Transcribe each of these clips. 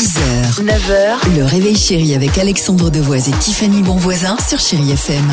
6h, 9h, le réveil chéri avec Alexandre Devoise et Tiffany Bonvoisin sur Chéri FM.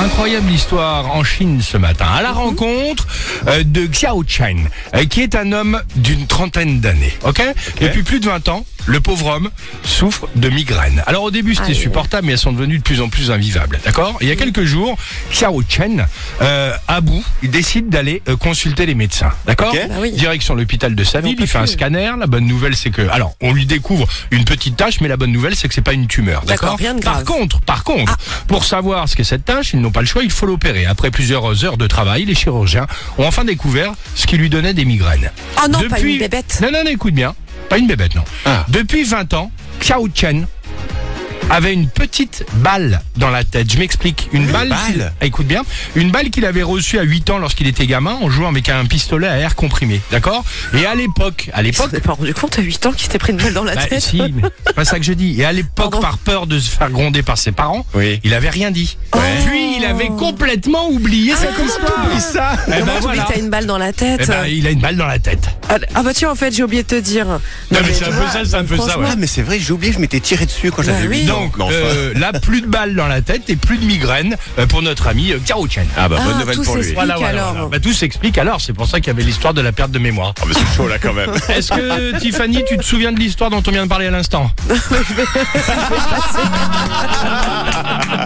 Incroyable histoire en Chine ce matin, à la rencontre euh, de Xiao Chen, euh, qui est un homme d'une trentaine d'années. ok? Depuis plus de 20 ans, le pauvre homme souffre de migraines. Alors au début c'était supportable, mais elles sont devenues de plus en plus invivables. D'accord? Il y a quelques jours, Xiao Chen, euh, à bout, il décide d'aller euh, consulter les médecins. D'accord? Ok. Bah oui. Direction l'hôpital de sa ville, il fait un scanner. La bonne nouvelle c'est que, alors on lui découvre une petite tache, mais la bonne nouvelle c'est que c'est pas une tumeur. D'accord, D'accord? rien de Par contre, par contre, pour savoir ce qu'est cette tâche, ils n'ont pas le choix, il faut l'opérer. Après plusieurs heures de travail, les chirurgiens ont enfin découvert ce qui lui donnait des migraines. Oh non, pas une bébête. Non, non, non, écoute bien. Pas une bébête, non. Ah. Depuis 20 ans, Xiao Chen avait une petite balle dans la tête. Je m'explique. Une balle. balle Ah, Écoute bien. Une balle qu'il avait reçue à 8 ans lorsqu'il était gamin en jouant avec un pistolet à air comprimé. D'accord? Et à l'époque, à Il l'époque, pas rendu compte à 8 ans qu'il s'était pris une balle dans la bah, tête. si, mais c'est pas ça que je dis. Et à l'époque, Pardon. par peur de se faire gronder par ses parents, Oui. il avait rien dit. Puis il avait complètement oublié cette histoire. ça Eh ben Comment tu voilà. dis que t'as une balle dans la tête Eh ben, il a une balle dans la tête. Ah ah bah tiens, en fait, j'ai oublié de te dire. Non, mais c'est un peu ça, c'est un peu ça, ouais. Ah mais c'est vrai, j'ai oublié, je m'étais tiré dessus quand j'avais Bah 8 oui. ans. Donc Mais enfin. euh, là, plus de balles dans la tête et plus de migraines euh, pour notre ami euh, Xiao Chen. Ah bah bonne Ah, nouvelle tout pour lui. s'explique. Voilà, voilà, alors. voilà. Bah, tout s'explique alors, c'est pour ça qu'il y avait l'histoire de la perte de mémoire. Ah mais c'est chaud là quand même. Est-ce que Tiffany, tu te souviens de l'histoire dont on vient de parler à l'instant?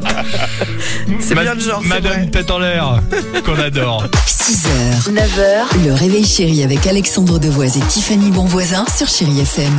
C'est Ma- bien le genre, c'est Madame vrai. Tête en l'air, qu'on adore. 6h, 9h, le réveil chéri avec Alexandre Devoise et Tiffany Bonvoisin sur Chéri FM.